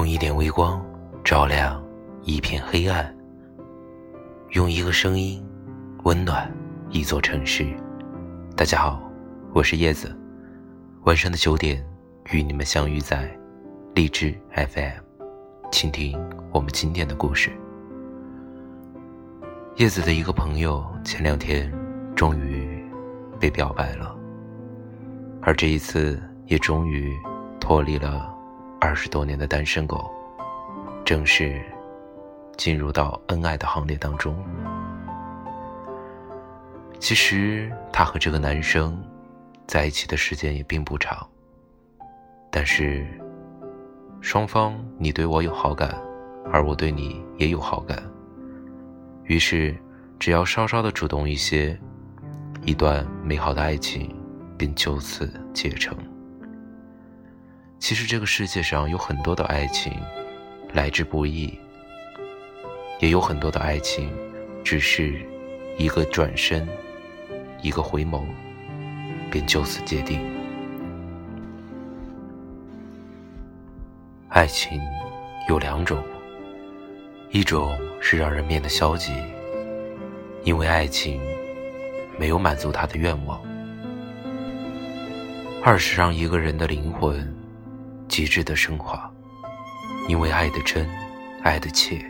用一点微光照亮一片黑暗，用一个声音温暖一座城市。大家好，我是叶子，晚上的九点与你们相遇在荔枝 FM，倾听我们今天的故事。叶子的一个朋友前两天终于被表白了，而这一次也终于脱离了二十多年的单身狗，正式进入到恩爱的行列当中。其实他和这个男生在一起的时间也并不长，但是双方你对我有好感，而我对你也有好感。于是，只要稍稍的主动一些，一段美好的爱情便就此结成。其实这个世界上有很多的爱情来之不易，也有很多的爱情只是一个转身，一个回眸，便就此界定。爱情有两种。一种是让人变得消极，因为爱情没有满足他的愿望；二是让一个人的灵魂极致的升华，因为爱的真，爱的切，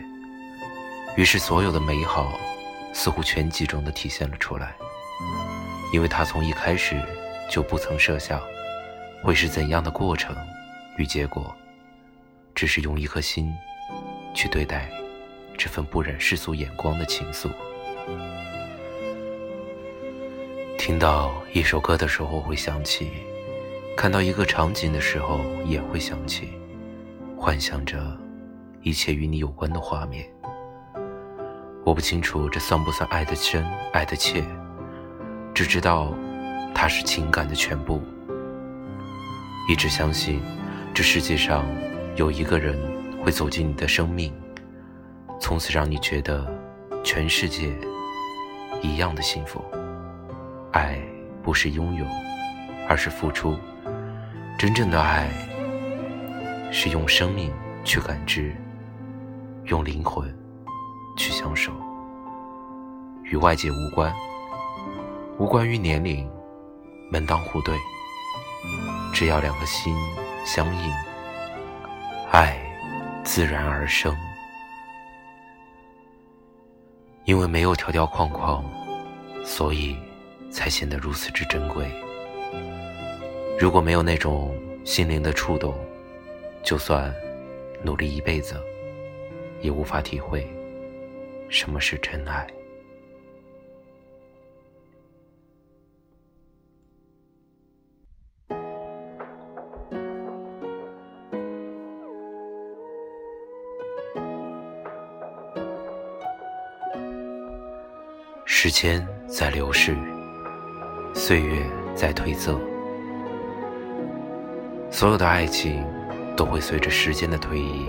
于是所有的美好似乎全集中的体现了出来。因为他从一开始就不曾设想会是怎样的过程与结果，只是用一颗心去对待。这份不忍世俗眼光的情愫，听到一首歌的时候会想起，看到一个场景的时候也会想起，幻想着一切与你有关的画面。我不清楚这算不算爱的深，爱的切，只知道它是情感的全部。一直相信，这世界上有一个人会走进你的生命。从此让你觉得全世界一样的幸福。爱不是拥有，而是付出。真正的爱是用生命去感知，用灵魂去相守，与外界无关，无关于年龄，门当户对。只要两颗心相应，爱自然而生。因为没有条条框框，所以才显得如此之珍贵。如果没有那种心灵的触动，就算努力一辈子，也无法体会什么是真爱。时间在流逝，岁月在褪色，所有的爱情都会随着时间的推移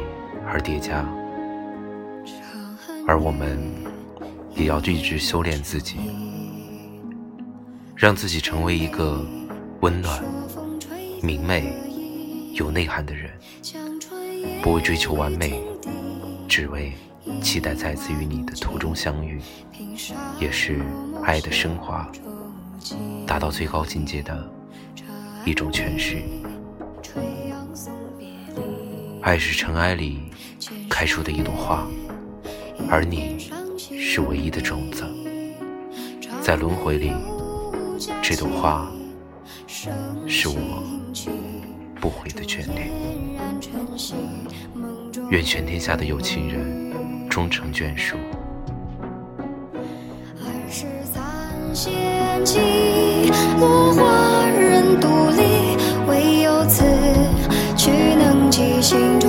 而叠加，而我们也要一直修炼自己，让自己成为一个温暖、明媚、有内涵的人，不为追求完美，只为。期待再次与你的途中相遇，也是爱的升华，达到最高境界的一种诠释。爱是尘埃里开出的一朵花，而你是唯一的种子。在轮回里，这朵花是我不悔的眷恋。愿全天下的有情人。终成眷属。二十三仙境，落花人独立，change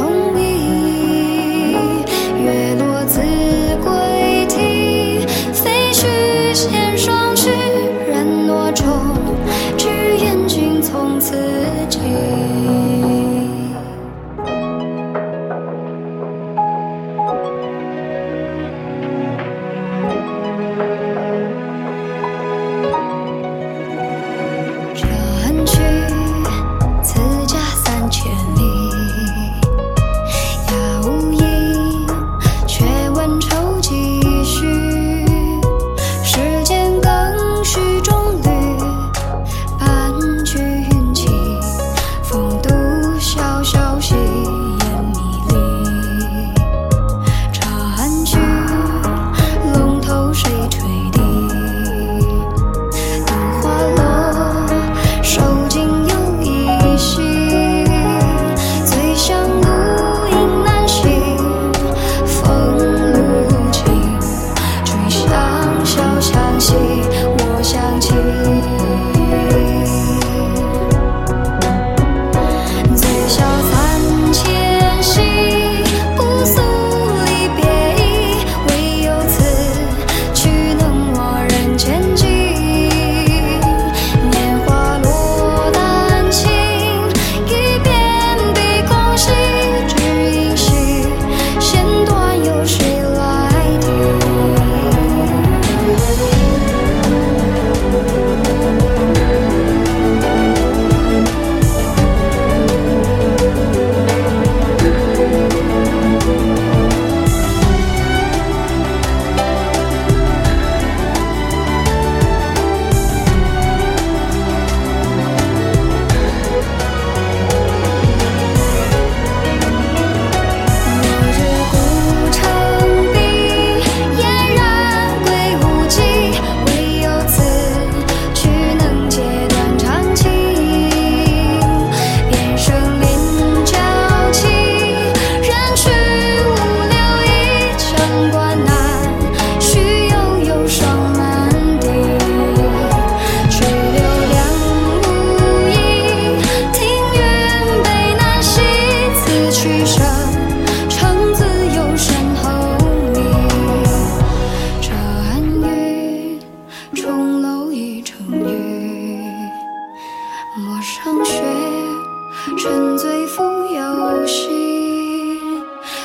沉醉赋游戏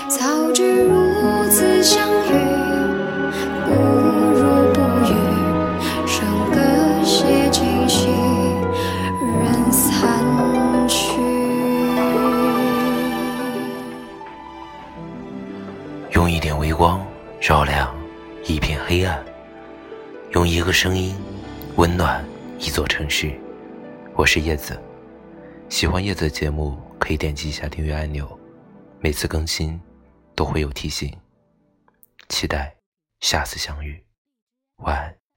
早知如此相遇不如不遇生歌写尽心仍散去用一点微光照亮一片黑暗用一个声音温暖一座城市。我是叶子。喜欢叶子的节目可以点击一下订阅按钮，每次更新都会有提醒。期待下次相遇，晚安。